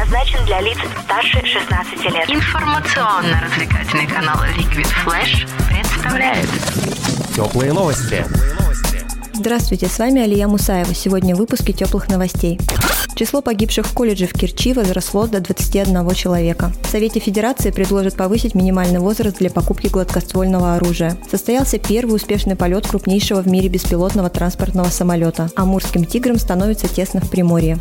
предназначен для лиц старше 16 лет. Информационно-развлекательный канал Liquid Flash представляет Теплые новости. Здравствуйте, с вами Алия Мусаева. Сегодня в выпуске теплых новостей. Число погибших в колледже в Керчи возросло до 21 человека. В Совете Федерации предложат повысить минимальный возраст для покупки гладкоствольного оружия. Состоялся первый успешный полет крупнейшего в мире беспилотного транспортного самолета. Амурским тиграм становится тесно в Приморье.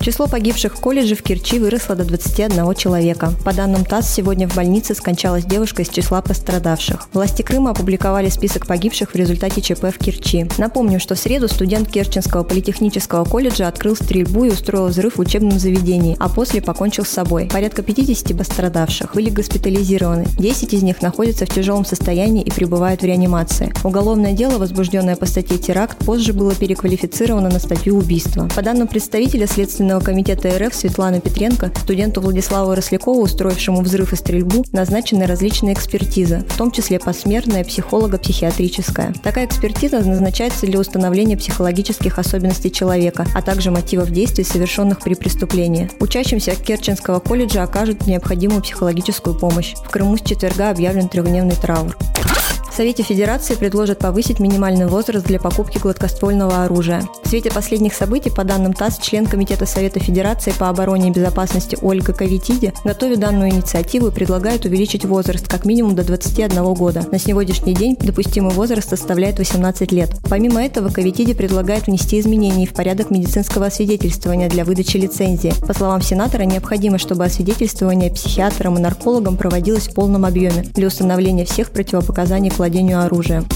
Число погибших в колледже в Керчи выросло до 21 человека. По данным ТАСС, сегодня в больнице скончалась девушка из числа пострадавших. Власти Крыма опубликовали список погибших в результате ЧП в Керчи. Напомним, что в среду студент Керченского политехнического колледжа открыл стрельбу и устроил взрыв в учебном заведении, а после покончил с собой. Порядка 50 пострадавших были госпитализированы. 10 из них находятся в тяжелом состоянии и пребывают в реанимации. Уголовное дело, возбужденное по статье теракт, позже было переквалифицировано на статью убийства. По данным представителя Следственного комитета РФ Светланы Петренко студенту Владиславу Рослякову, устроившему взрыв и стрельбу, назначены различные экспертизы, в том числе посмертная, психолого-психиатрическая. Такая экспертиза назначается для установления психологических особенностей человека, а также мотивов действий, совершенных при преступлении. Учащимся Керченского колледжа окажут необходимую психологическую помощь. В Крыму с четверга объявлен трехдневный траур. Совете Федерации предложат повысить минимальный возраст для покупки гладкоствольного оружия. В свете последних событий, по данным ТАСС, член Комитета Совета Федерации по обороне и безопасности Ольга Кавитиди готовит данную инициативу и предлагает увеличить возраст как минимум до 21 года. На сегодняшний день допустимый возраст составляет 18 лет. Помимо этого, Кавитиди предлагает внести изменения в порядок медицинского освидетельствования для выдачи лицензии. По словам сенатора, необходимо, чтобы освидетельствование психиатром и наркологом проводилось в полном объеме для установления всех противопоказаний к владению оружием.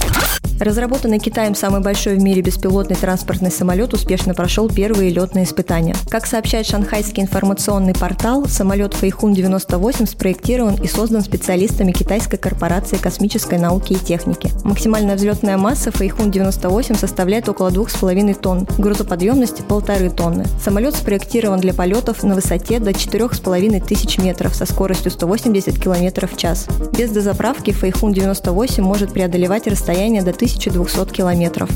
Разработанный Китаем самый большой в мире беспилотный транспортный самолет успешно прошел первые летные испытания. Как сообщает шанхайский информационный портал, самолет Фэйхун-98 спроектирован и создан специалистами китайской корпорации космической науки и техники. Максимальная взлетная масса Фэйхун-98 составляет около 2,5 тонн, грузоподъемность – полторы тонны. Самолет спроектирован для полетов на высоте до 4,5 тысяч метров со скоростью 180 км в час. Без дозаправки Фэйхун-98 может преодолевать расстояние до 1000 1200 километров.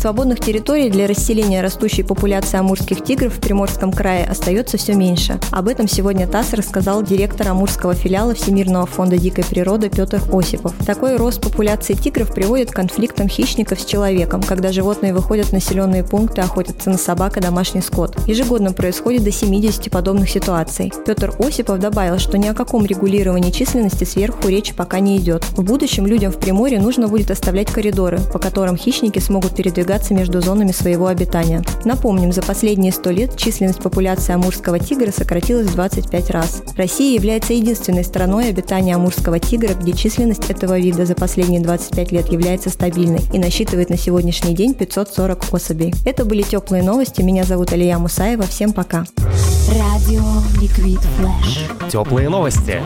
Свободных территорий для расселения растущей популяции амурских тигров в Приморском крае остается все меньше. Об этом сегодня ТАСС рассказал директор амурского филиала Всемирного фонда дикой природы Петр Осипов. Такой рост популяции тигров приводит к конфликтам хищников с человеком, когда животные выходят в населенные пункты, охотятся на собак и домашний скот. Ежегодно происходит до 70 подобных ситуаций. Петр Осипов добавил, что ни о каком регулировании численности сверху речи пока не идет. В будущем людям в Приморье нужно будет оставлять коридоры, по которым хищники смогут передвигаться передвигаться между зонами своего обитания. Напомним, за последние 100 лет численность популяции амурского тигра сократилась в 25 раз. Россия является единственной страной обитания амурского тигра, где численность этого вида за последние 25 лет является стабильной и насчитывает на сегодняшний день 540 особей. Это были теплые новости. Меня зовут Алия Мусаева. Всем пока. Радио Ликвид Флэш. Теплые новости.